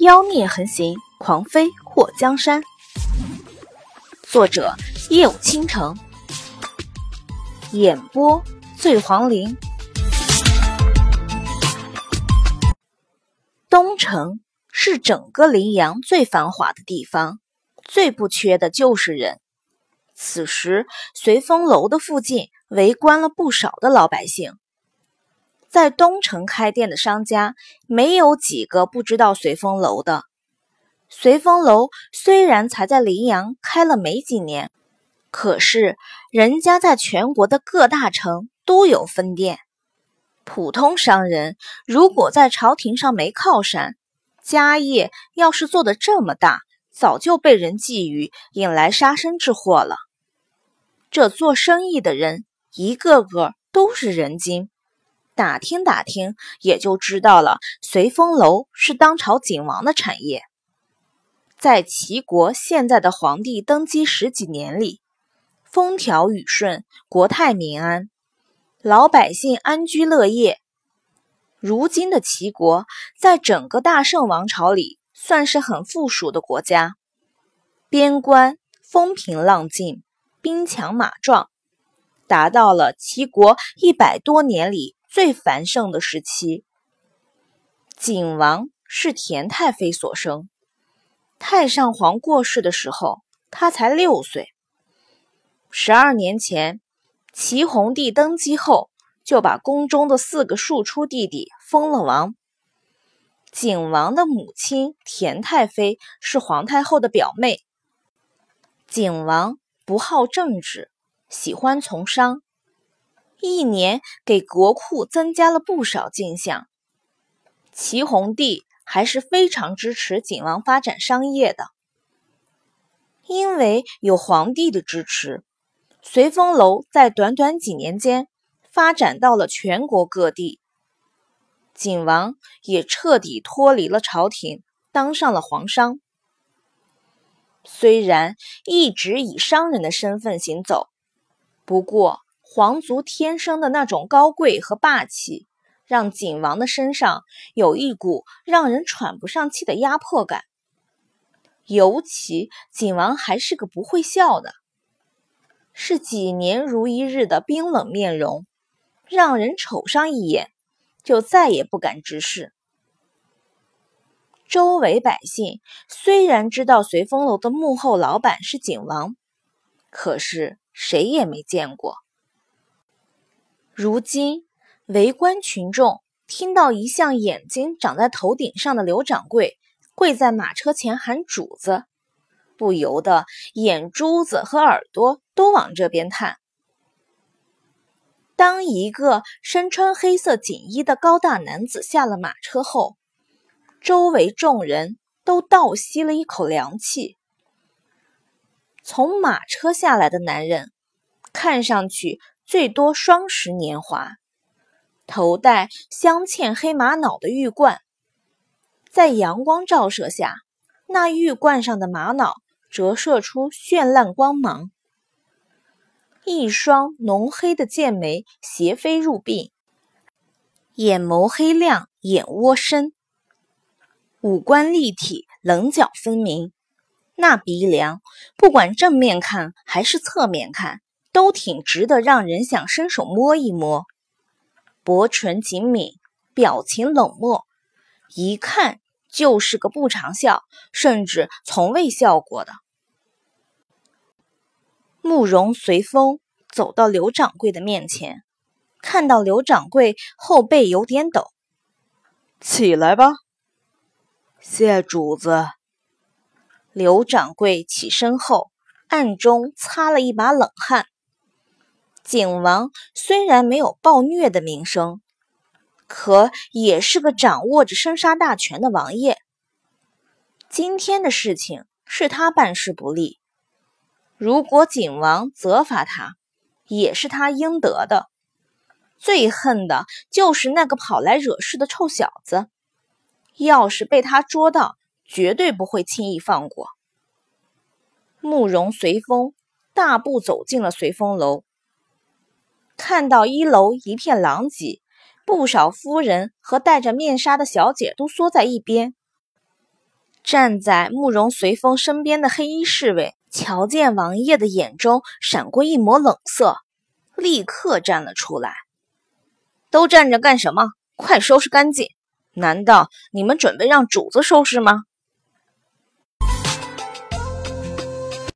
妖孽横行，狂妃祸江山。作者：夜舞倾城，演播：醉黄林。东城是整个临阳最繁华的地方，最不缺的就是人。此时，随风楼的附近围观了不少的老百姓。在东城开店的商家，没有几个不知道随风楼的。随风楼虽然才在临阳开了没几年，可是人家在全国的各大城都有分店。普通商人如果在朝廷上没靠山，家业要是做得这么大，早就被人觊觎，引来杀身之祸了。这做生意的人一个个都是人精。打听打听，也就知道了。随风楼是当朝景王的产业，在齐国现在的皇帝登基十几年里，风调雨顺，国泰民安，老百姓安居乐业。如今的齐国，在整个大圣王朝里，算是很富庶的国家，边关风平浪静，兵强马壮，达到了齐国一百多年里。最繁盛的时期，景王是田太妃所生。太上皇过世的时候，他才六岁。十二年前，齐桓帝登基后，就把宫中的四个庶出弟弟封了王。景王的母亲田太妃是皇太后的表妹。景王不好政治，喜欢从商。一年给国库增加了不少进项，齐桓帝还是非常支持景王发展商业的。因为有皇帝的支持，随风楼在短短几年间发展到了全国各地。景王也彻底脱离了朝廷，当上了皇商。虽然一直以商人的身份行走，不过。皇族天生的那种高贵和霸气，让景王的身上有一股让人喘不上气的压迫感。尤其景王还是个不会笑的，是几年如一日的冰冷面容，让人瞅上一眼就再也不敢直视。周围百姓虽然知道随风楼的幕后老板是景王，可是谁也没见过。如今，围观群众听到一向眼睛长在头顶上的刘掌柜跪在马车前喊主子，不由得眼珠子和耳朵都往这边探。当一个身穿黑色锦衣的高大男子下了马车后，周围众人都倒吸了一口凉气。从马车下来的男人，看上去。最多双十年华，头戴镶嵌黑玛瑙的玉冠，在阳光照射下，那玉冠上的玛瑙折射出绚烂光芒。一双浓黑的剑眉斜飞入鬓，眼眸黑亮，眼窝深，五官立体，棱角分明。那鼻梁，不管正面看还是侧面看。都挺直的，让人想伸手摸一摸。薄唇紧抿，表情冷漠，一看就是个不常笑，甚至从未笑过的。慕容随风走到刘掌柜的面前，看到刘掌柜后背有点抖，起来吧，谢主子。刘掌柜起身后，暗中擦了一把冷汗。景王虽然没有暴虐的名声，可也是个掌握着生杀大权的王爷。今天的事情是他办事不力，如果景王责罚他，也是他应得的。最恨的就是那个跑来惹事的臭小子，要是被他捉到，绝对不会轻易放过。慕容随风大步走进了随风楼。看到一楼一片狼藉，不少夫人和戴着面纱的小姐都缩在一边。站在慕容随风身边的黑衣侍卫，瞧见王爷的眼中闪过一抹冷色，立刻站了出来。都站着干什么？快收拾干净！难道你们准备让主子收拾吗？